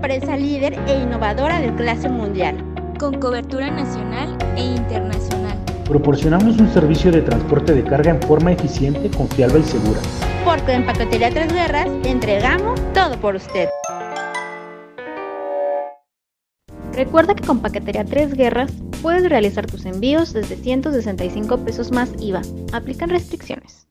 empresa líder e innovadora de clase mundial. Con cobertura nacional e internacional. Proporcionamos un servicio de transporte de carga en forma eficiente, confiable y segura. Porque en Paquetería Tres Guerras entregamos todo por usted. Recuerda que con Paquetería Tres Guerras puedes realizar tus envíos desde 165 pesos más IVA. Aplican restricciones.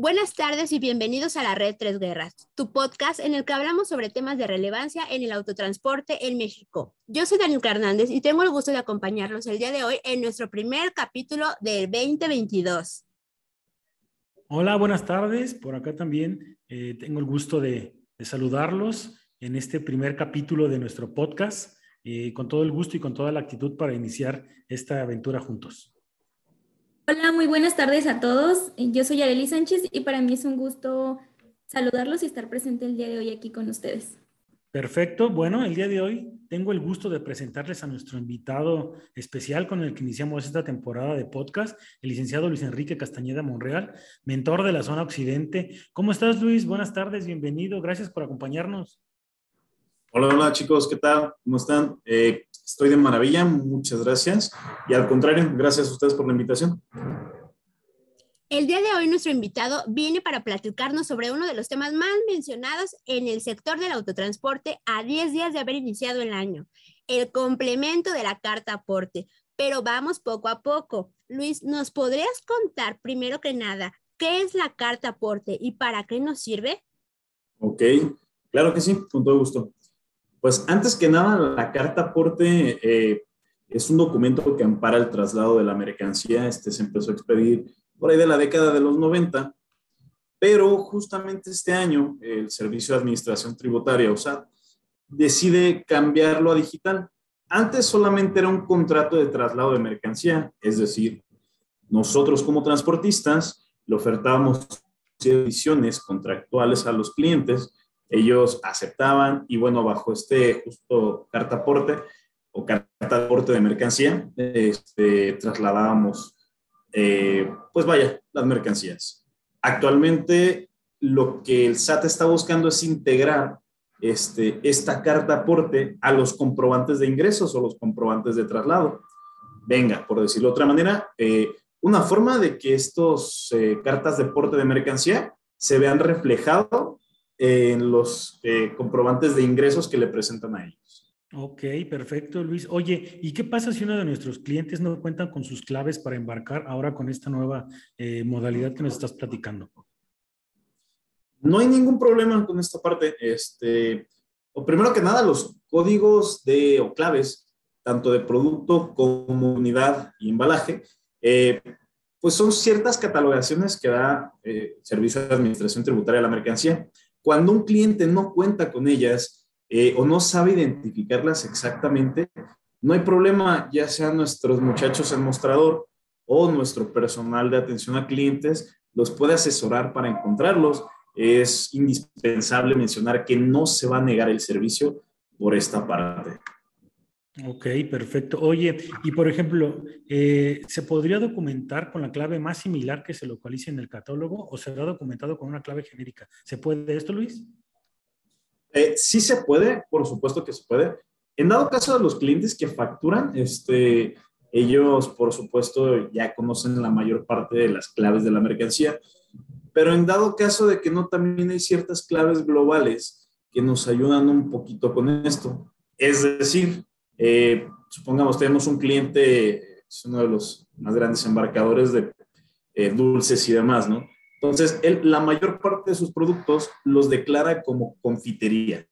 Buenas tardes y bienvenidos a la Red Tres Guerras, tu podcast en el que hablamos sobre temas de relevancia en el autotransporte en México. Yo soy Daniel Hernández y tengo el gusto de acompañarlos el día de hoy en nuestro primer capítulo del 2022. Hola, buenas tardes. Por acá también eh, tengo el gusto de, saludarlos en este primer capítulo de nuestro podcast, eh, con todo el gusto y con toda la actitud para iniciar esta aventura juntos. Hola, muy buenas tardes a todos. Yo soy Arely Sánchez y para mí es un gusto saludarlos y estar presente el día de hoy aquí con ustedes. Perfecto. Bueno, el día de hoy tengo el gusto de presentarles a nuestro invitado especial con el que iniciamos esta temporada de podcast, el licenciado Luis Enrique Castañeda Monreal, mentor de la zona occidente. ¿Cómo estás, Luis? Buenas tardes, bienvenido. Gracias por acompañarnos. Hola, hola chicos, ¿qué tal? ¿Cómo están? Eh, Estoy de maravilla, muchas gracias. Y al contrario, gracias a ustedes por la invitación. El día de hoy nuestro invitado viene para platicarnos sobre uno de los temas más mencionados en el sector del autotransporte a 10 días de haber iniciado el año, el complemento de la carta aporte. Pero vamos poco a poco. Luis, ¿nos podrías contar primero que nada qué es la carta aporte y para qué nos sirve? Ok, claro que sí, con todo gusto. Pues antes que nada, la carta aporte eh, es un documento que ampara el traslado de la mercancía. Este se empezó a expedir por ahí de la década de los 90, pero justamente este año el Servicio de Administración Tributaria, o sea, decide cambiarlo a digital. Antes solamente era un contrato de traslado de mercancía, es decir, nosotros como transportistas le ofertábamos ediciones contractuales a los clientes ellos aceptaban y bueno, bajo este justo carta aporte o carta aporte de mercancía, este, trasladábamos, eh, pues vaya, las mercancías. Actualmente lo que el SAT está buscando es integrar este, esta carta aporte a los comprobantes de ingresos o los comprobantes de traslado. Venga, por decirlo de otra manera, eh, una forma de que estos eh, cartas de aporte de mercancía se vean reflejado en los eh, comprobantes de ingresos que le presentan a ellos. Ok, perfecto, Luis. Oye, ¿y qué pasa si uno de nuestros clientes no cuenta con sus claves para embarcar ahora con esta nueva eh, modalidad que nos estás platicando? No hay ningún problema con esta parte. Este, o primero que nada, los códigos de o claves, tanto de producto como unidad y embalaje, eh, pues son ciertas catalogaciones que da Servicio de Administración Tributaria de la Mercancía. Cuando un cliente no cuenta con ellas eh, o no sabe identificarlas exactamente, no hay problema, ya sean nuestros muchachos en mostrador o nuestro personal de atención a clientes, los puede asesorar para encontrarlos. Es indispensable mencionar que no se va a negar el servicio por esta parte. Ok, perfecto. Oye, y por ejemplo, eh, ¿se podría documentar con la clave más similar que se localice en el catálogo o será documentado con una clave genérica? ¿Se puede esto, Luis? Eh, sí se puede, por supuesto que se puede. En dado caso de los clientes que facturan, este, ellos, por supuesto, ya conocen la mayor parte de las claves de la mercancía, pero en dado caso de que no, también hay ciertas claves globales que nos ayudan un poquito con esto. Es decir, eh, supongamos, tenemos un cliente, es uno de los más grandes embarcadores de eh, dulces y demás, ¿no? Entonces, él, la mayor parte de sus productos los declara como confitería.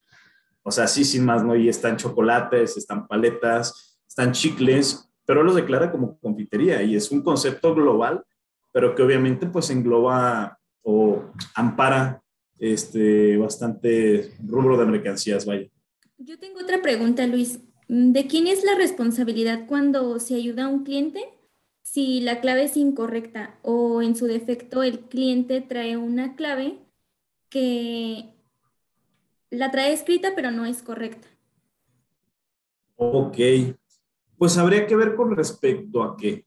O sea, sí, sin más, ¿no? Y están chocolates, están paletas, están chicles, pero los declara como confitería y es un concepto global, pero que obviamente pues engloba o ampara este, bastante rubro de mercancías, vaya. Yo tengo otra pregunta, Luis. Mm, ¿De quién es la responsabilidad cuando se ayuda a un cliente si la clave es incorrecta o en su defecto el cliente trae una clave que la trae escrita pero no es correcta? Ok, pues habría que ver con respecto a qué.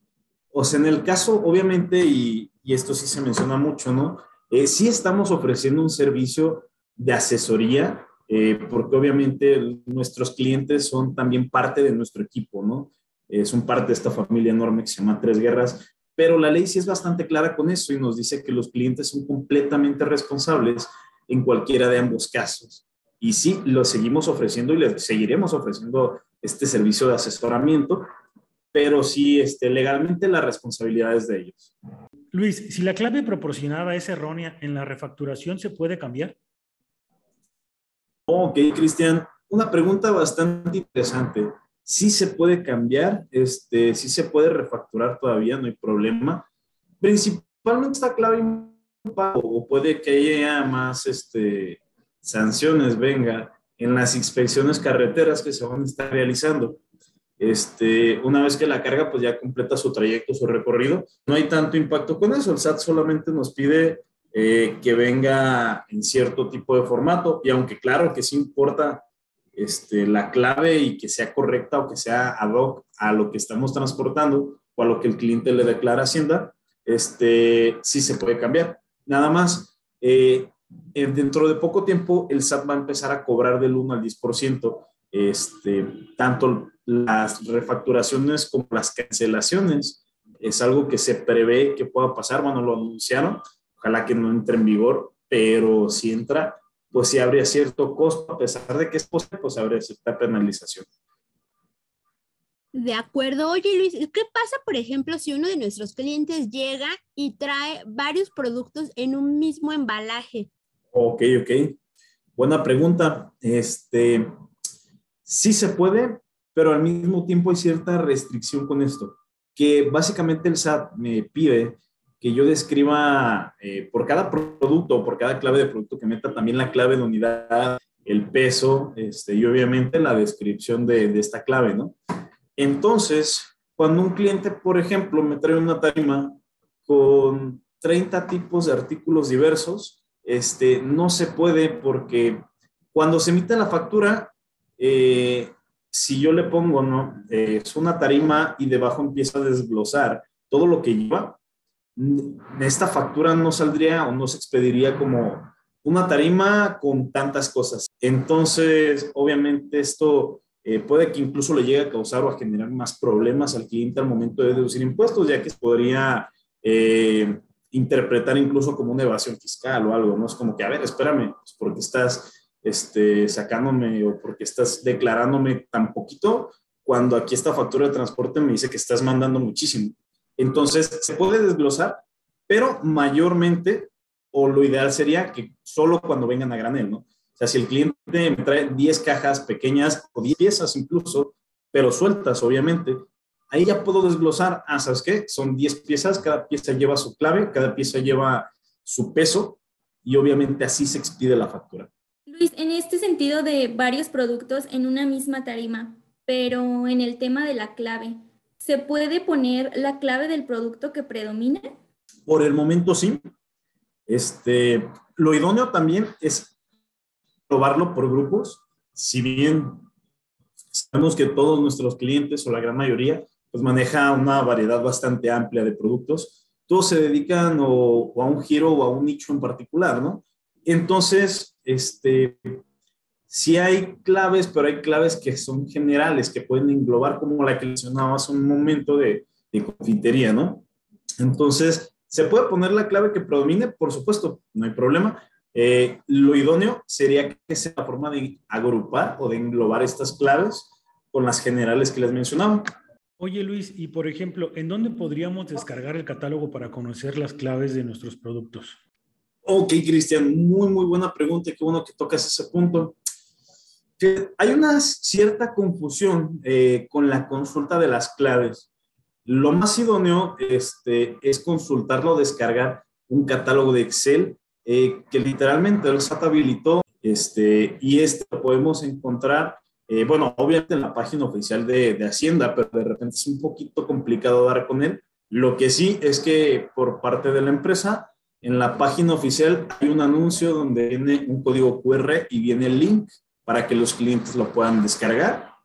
O sea, en el caso, obviamente, y, esto sí se menciona mucho, ¿no? Eh, sí estamos ofreciendo un servicio de asesoría eh, porque obviamente nuestros clientes son también parte de nuestro equipo, ¿no? Eh, son parte de esta familia enorme que se llama Tres Guerras, pero la ley sí es bastante clara con eso y nos dice que los clientes son completamente responsables en cualquiera de ambos casos. Y sí, lo seguimos ofreciendo y les seguiremos ofreciendo este servicio de asesoramiento, pero sí, este, legalmente la responsabilidad es de ellos. Luis, si la clave proporcionada es errónea en la refacturación, ¿se puede cambiar? Ok, Cristian, una pregunta bastante interesante. Sí se puede cambiar, este, sí se puede refacturar todavía, no hay problema. Principalmente esta clave o puede que haya más este, sanciones, venga, en las inspecciones carreteras que se van a estar realizando. Este, una vez que la carga pues ya completa su trayecto, su recorrido, no hay tanto impacto con eso. El SAT solamente nos pide eh, que venga en cierto tipo de formato y aunque claro que sí importa este, la clave y que sea correcta o que sea ad hoc a lo que estamos transportando o a lo que el cliente le declara a Hacienda, este, sí se puede cambiar. Nada más, eh, dentro de poco tiempo el SAT va a empezar a cobrar del 1 al 10%, este, tanto las refacturaciones como las cancelaciones. Es algo que se prevé que pueda pasar, bueno, lo anunciaron, ojalá que no entre en vigor, pero si entra, pues sí habría cierto costo, a pesar de que es posible, pues habría cierta penalización. De acuerdo. Oye, Luis, ¿qué pasa, por ejemplo, si uno de nuestros clientes llega y trae varios productos en un mismo embalaje? Ok, ok. Buena pregunta. Este, sí se puede, pero al mismo tiempo hay cierta restricción con esto, que básicamente el SAT me pide que yo describa eh, por cada producto, por cada clave de producto que meta también la clave de unidad, el peso, este, y obviamente la descripción de, esta clave, ¿no? Entonces, cuando un cliente, por ejemplo, me trae una tarima con 30 tipos de artículos diversos, este, no se puede porque cuando se emite la factura, eh, si yo le pongo, ¿no? Eh, es una tarima y debajo empieza a desglosar todo lo que lleva, esta factura no saldría o no se expediría como una tarima con tantas cosas. Entonces, obviamente esto eh, puede que incluso le llegue a causar o a generar más problemas al cliente al momento de deducir impuestos, ya que podría eh, interpretar incluso como una evasión fiscal o algo, ¿no? Es como que, a ver, espérame, pues porque estás este, sacándome o porque estás declarándome tan poquito cuando aquí esta factura de transporte me dice que estás mandando muchísimo. Entonces, se puede desglosar, pero mayormente, o lo ideal sería que solo cuando vengan a granel, ¿no? O sea, si el cliente me trae 10 cajas pequeñas o 10 piezas incluso, pero sueltas, obviamente, ahí ya puedo desglosar, ah, ¿sabes qué? Son 10 piezas, cada pieza lleva su clave, cada pieza lleva su peso y obviamente así se expide la factura. Luis, en este sentido de varios productos en una misma tarima, pero en el tema de la clave, ¿se puede poner la clave del producto que predomina? Por el momento sí. Este, lo idóneo también es probarlo por grupos, si bien sabemos que todos nuestros clientes o la gran mayoría pues maneja una variedad bastante amplia de productos, todos se dedican o, a un giro o a un nicho en particular, ¿no? Entonces, este, sí hay claves, pero hay claves que son generales, que pueden englobar como la que mencionaba hace un momento de, de confitería, ¿no? Entonces, ¿se puede poner la clave que predomine? Por supuesto, no hay problema. Eh, lo idóneo sería que sea la forma de agrupar o de englobar estas claves con las generales que les mencionaba. Oye Luis, y por ejemplo, ¿en dónde podríamos descargar el catálogo para conocer las claves de nuestros productos? Ok, Cristian, muy, muy buena pregunta. Qué bueno que tocas ese punto. Hay una cierta confusión eh, con la consulta de las claves. Lo más idóneo este, es consultarlo, descargar un catálogo de Excel eh, que literalmente el SAT habilitó este, y este lo podemos encontrar, eh, bueno, obviamente en la página oficial de, de Hacienda, pero de repente es un poquito complicado dar con él. Lo que sí es que por parte de la empresa en la página oficial hay un anuncio donde viene un código QR y viene el link para que los clientes lo puedan descargar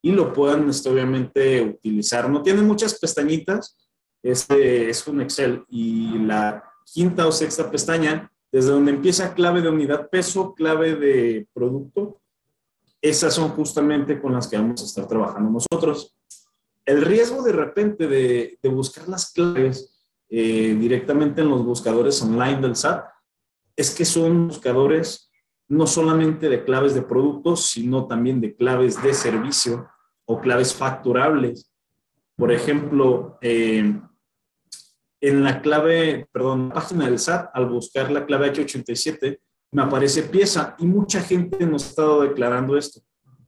y lo puedan este, obviamente utilizar. No tiene muchas pestañitas, este es un Excel y la quinta o sexta pestaña Desde donde empieza clave de unidad peso, clave de producto, esas son justamente con las que vamos a estar trabajando nosotros. El riesgo de repente de, buscar las claves eh, directamente en los buscadores online del SAT es que son buscadores no solamente de claves de productos, sino también de claves de servicio o claves facturables. Por ejemplo, eh, en la clave, perdón, página del SAT, al buscar la clave H87, me aparece pieza y mucha gente nos ha estado declarando esto,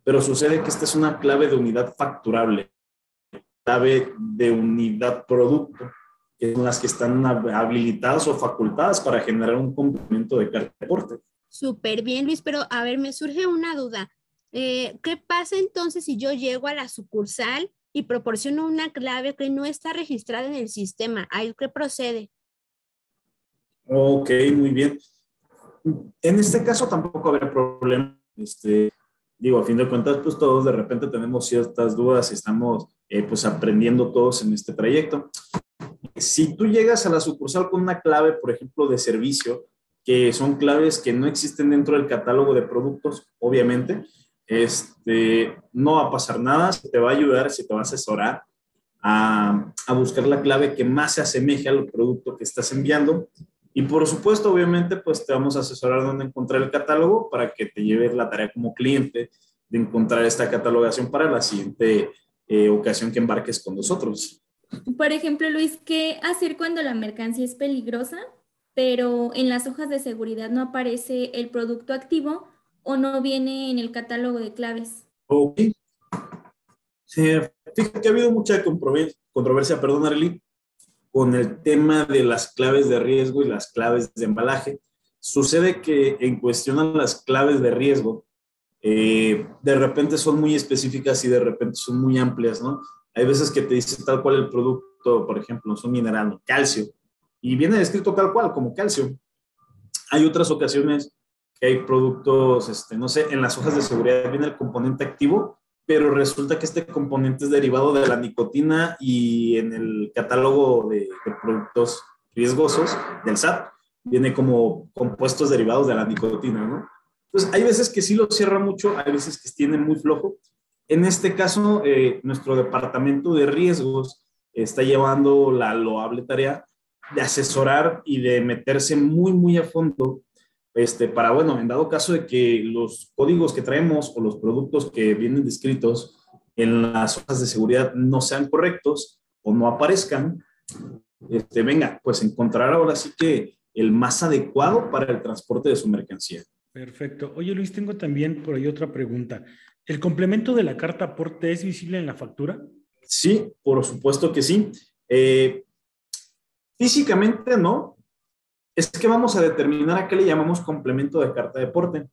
pero sucede que esta es una clave de unidad facturable, clave de unidad producto, que son las que están habilitadas o facultadas para generar un complemento de carta de porte. Súper bien, Luis, pero a ver, me surge una duda. Eh, ¿Qué pasa entonces si yo llego a la sucursal y proporciono una clave que no está registrada en el sistema? ¿Ahí qué procede? Ok, muy bien. En este caso tampoco habrá problema. Este, digo, a fin de cuentas, pues todos de repente tenemos ciertas dudas y estamos eh, pues aprendiendo todos en este trayecto. Si tú llegas a la sucursal con una clave, por ejemplo, de servicio, que son claves que no existen dentro del catálogo de productos, obviamente, este, no va a pasar nada, se te va a ayudar, se te va a asesorar a, a buscar la clave que más se asemeje al producto que estás enviando. Y por supuesto, obviamente, pues te vamos a asesorar dónde encontrar el catálogo para que te lleves la tarea como cliente de encontrar esta catalogación para la siguiente eh, ocasión que embarques con nosotros. Por ejemplo, Luis, ¿qué hacer cuando la mercancía es peligrosa, pero en las hojas de seguridad no aparece el producto activo o no viene en el catálogo de claves? Ok. fíjate que ha habido mucha controversia, perdón, Arely, con el tema de las claves de riesgo y las claves de embalaje. Sucede que en cuestión a las claves de riesgo, eh, de repente son muy específicas y de repente son muy amplias, ¿no? Hay veces que te dice tal cual el producto, por ejemplo, es un mineral, calcio, y viene descrito tal cual, como calcio. Hay otras ocasiones que hay productos, este, no sé, en las hojas de seguridad viene el componente activo pero resulta que este componente es derivado de la nicotina y en el catálogo de, productos riesgosos del SAT viene como compuestos derivados de la nicotina, ¿no? Entonces, hay veces que sí lo cierra mucho, hay veces que tiene muy flojo. En este caso, eh, nuestro departamento de riesgos está llevando la loable tarea de asesorar y de meterse muy, muy a fondo este, para, bueno, en dado caso de que los códigos que traemos o los productos que vienen descritos en las hojas de seguridad no sean correctos o no aparezcan, este, venga, pues encontrar ahora sí que el más adecuado para el transporte de su mercancía. Perfecto. Oye, Luis, tengo también por ahí otra pregunta. ¿El complemento de la carta aporte es visible en la factura? Sí, por supuesto que sí. Eh, físicamente no, es que vamos a determinar a qué le llamamos complemento de carta de porte.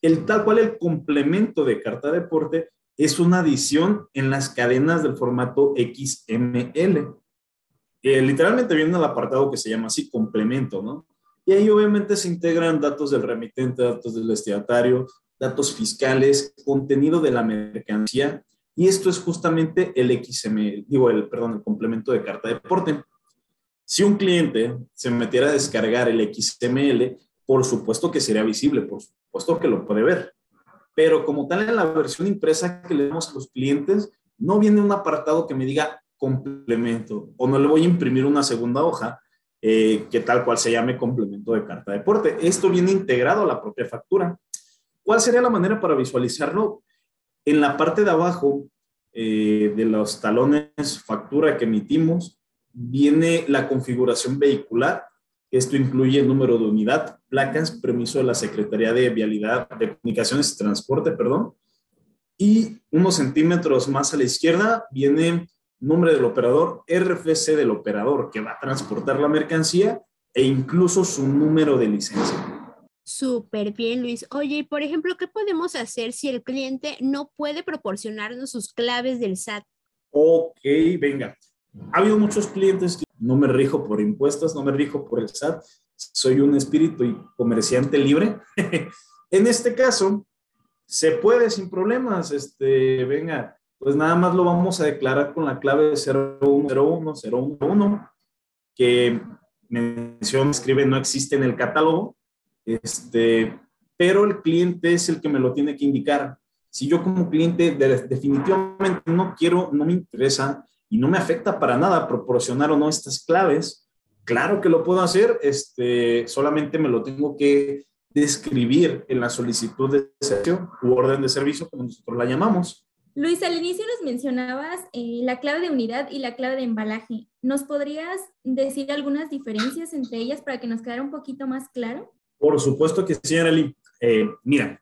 El tal cual el complemento de carta de porte es una adición en las cadenas del formato XML. Eh, literalmente viene el apartado que se llama así, complemento, ¿no? Y ahí obviamente se integran datos del remitente, datos del destinatario, datos fiscales, contenido de la mercancía, y esto es justamente el XML, digo, el, perdón, el complemento de carta de porte. Si un cliente se metiera a descargar el XML, por supuesto que sería visible, por supuesto que lo puede ver. Pero como tal en la versión impresa que le damos a los clientes, no viene un apartado que me diga complemento o no le voy a imprimir una segunda hoja eh, que tal cual se llame complemento de carta de porte. Esto viene integrado a la propia factura. ¿Cuál sería la manera para visualizarlo? En la parte de abajo eh, de los talones factura que emitimos, viene la configuración vehicular. Esto incluye el número de unidad, placas, permiso de la Secretaría de Vialidad, de Comunicaciones y Transporte, perdón. Y unos centímetros más a la izquierda viene nombre del operador, RFC del operador que va a transportar la mercancía e incluso su número de licencia. Súper bien, Luis. Oye, y por ejemplo, ¿qué podemos hacer si el cliente no puede proporcionarnos sus claves del SAT? Ok, venga. Ha habido muchos clientes que no me rijo por impuestos, no me rijo por el SAT, soy un espíritu y comerciante libre. en este caso, se puede sin problemas, este, venga, pues nada más lo vamos a declarar con la clave 010101, que menciona, escribe, no existe en el catálogo, este, pero el cliente es el que me lo tiene que indicar. Si yo como cliente definitivamente no quiero, no me interesa y no me afecta para nada proporcionar o no estas claves, claro que lo puedo hacer, este, solamente me lo tengo que describir en la solicitud de servicio u orden de servicio, como nosotros la llamamos. Luis, al inicio nos mencionabas eh, la clave de unidad y la clave de embalaje. ¿Nos podrías decir algunas diferencias entre ellas para que nos quedara un poquito más claro? Por supuesto que sí, Arely. Eh, mira,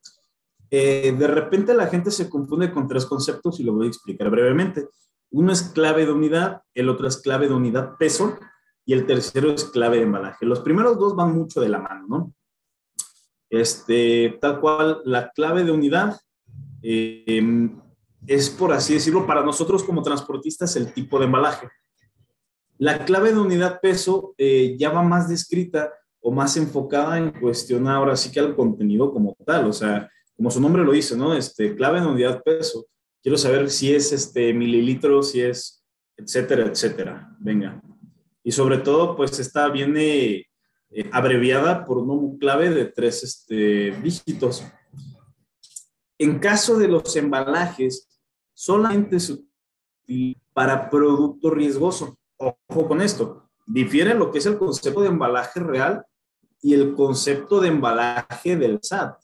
eh, de repente la gente se confunde con tres conceptos y lo voy a explicar brevemente. Uno es clave de unidad, el otro es clave de unidad peso y el tercero es clave de embalaje. Los primeros dos van mucho de la mano, ¿no? Este, tal cual, la clave de unidad es, por así decirlo, para nosotros como transportistas el tipo de embalaje. La clave de unidad peso eh, ya va más descrita o más enfocada en cuestión ahora sí que al contenido como tal, o sea, como su nombre lo dice, ¿no? Este, clave de unidad peso. Quiero saber si es este mililitros, si es etcétera, etcétera. Venga. Y sobre todo, pues esta viene eh, abreviada por un clave de tres este, dígitos. En caso de los embalajes, solamente se utiliza para producto riesgoso. Ojo con esto, difiere lo que es el concepto de embalaje real y el concepto de embalaje del SAT.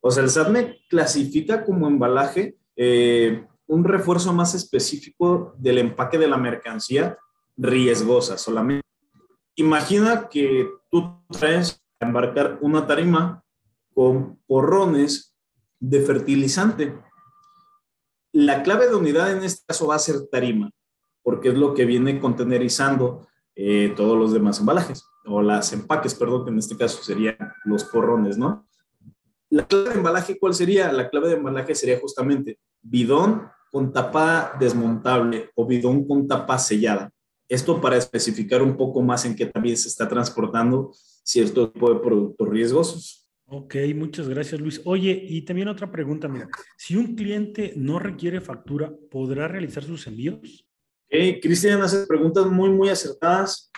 O sea, el SAT me clasifica como embalaje eh, un refuerzo más específico del empaque de la mercancía riesgosa solamente. Imagina que tú traes a embarcar una tarima con porrones de fertilizante la clave de unidad en este caso va a ser tarima, porque es lo que viene contenerizando eh, todos los demás embalajes, o las empaques, perdón, que en este caso serían los porrones, ¿no? La clave de embalaje, ¿cuál sería? La clave de embalaje sería justamente bidón con tapa desmontable o bidón con tapa sellada. Esto para especificar un poco más en qué también se está transportando cierto tipo de productos riesgosos. Ok, muchas gracias Luis. Oye, y también otra pregunta, mira, si un cliente no requiere factura, ¿podrá realizar sus envíos? Okay, Cristian hace preguntas muy, muy acertadas.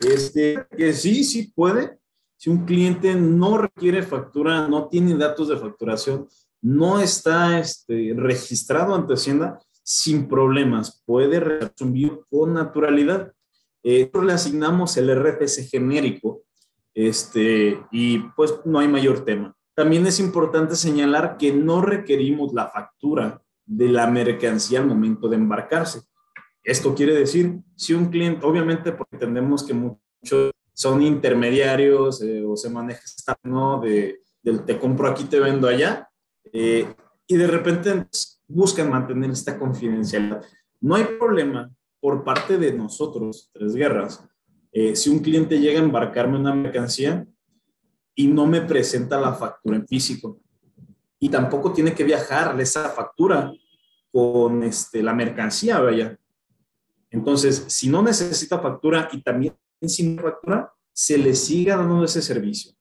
Este, que sí, sí puede. Si un cliente no requiere factura, no tiene datos de facturación, no está este, registrado ante Hacienda, sin problemas, puede realizar su envío con naturalidad. Eh, le asignamos el RFC genérico, este, y pues no hay mayor tema. También es importante señalar que no requerimos la factura de la mercancía al momento de embarcarse. Esto quiere decir, si un cliente, obviamente porque entendemos que muchos son intermediarios eh, o se maneja esta, ¿no? De, del te compro aquí, te vendo allá, eh, y de repente buscan mantener esta confidencialidad. No hay problema por parte de nosotros, Tres Guerras, eh, si un cliente llega a embarcarme una mercancía y no me presenta la factura en físico y tampoco tiene que viajar esa factura con este, la mercancía, vaya. Entonces, si no necesita factura y también sin factura, se le siga dando ese servicio.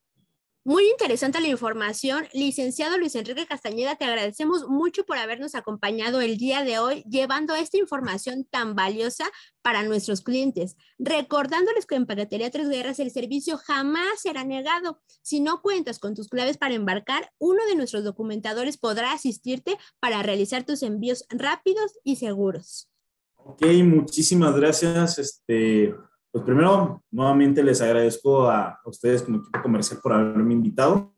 Muy interesante la información. Licenciado Luis Enrique Castañeda, te agradecemos mucho por habernos acompañado el día de hoy, llevando esta información tan valiosa para nuestros clientes. Recordándoles que en Paquetería Tres Guerras el servicio jamás será negado. Si no cuentas con tus claves para embarcar, uno de nuestros documentadores podrá asistirte para realizar tus envíos rápidos y seguros. Ok, muchísimas gracias. Este, pues primero, nuevamente les agradezco a, ustedes como equipo comercial por haberme invitado.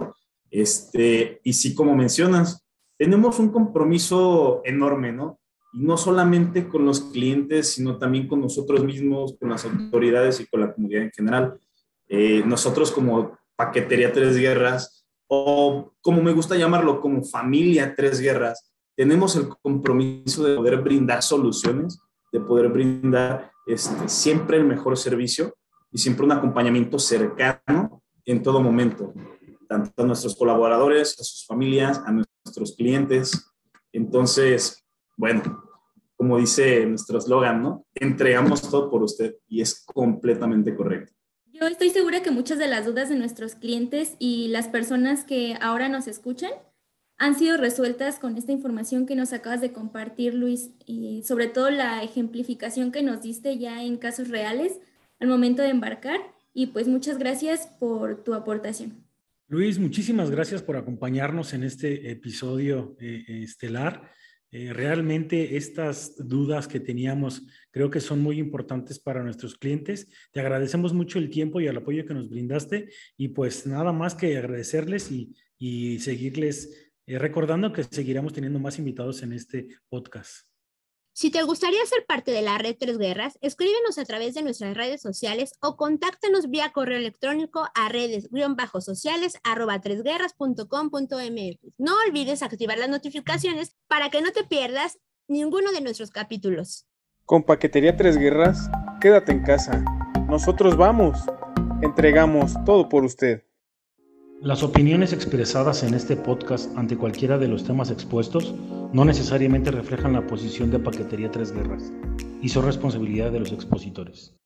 Este, y sí, como mencionas, tenemos un compromiso enorme, ¿no? Y no solamente con los clientes, sino también con nosotros mismos, con las autoridades y con la comunidad en general. Eh, nosotros como Paquetería Tres Guerras, o como me gusta llamarlo, como familia Tres Guerras, tenemos el compromiso de poder brindar soluciones, de poder brindar este, siempre el mejor servicio y siempre un acompañamiento cercano en todo momento, tanto a nuestros colaboradores, a sus familias, a nuestros clientes. Entonces, bueno, como dice nuestro eslogan, ¿no? Entregamos todo por usted y es completamente correcto. Yo estoy segura que muchas de las dudas de nuestros clientes y las personas que ahora nos escuchan han sido resueltas con esta información que nos acabas de compartir, Luis, y sobre todo la ejemplificación que nos diste ya en casos reales al momento de embarcar y pues muchas gracias por tu aportación. Luis, muchísimas gracias por acompañarnos en este episodio eh, estelar. Eh, realmente estas dudas que teníamos creo que son muy importantes para nuestros clientes. Te agradecemos mucho el tiempo y el apoyo que nos brindaste y pues nada más que agradecerles y, y seguirles eh, recordando que seguiremos teniendo más invitados en este podcast. Si te gustaría ser parte de la red Tres Guerras, escríbenos a través de nuestras redes sociales o contáctanos vía correo electrónico a redes-sociales arroba tresguerras.com.mx. No olvides activar las notificaciones para que no te pierdas ninguno de nuestros capítulos. Con Paquetería Tres Guerras, quédate en casa. Nosotros vamos. Entregamos todo por usted. Las opiniones expresadas en este podcast ante cualquiera de los temas expuestos no necesariamente reflejan la posición de Paquetería Tres Guerras y son responsabilidad de los expositores.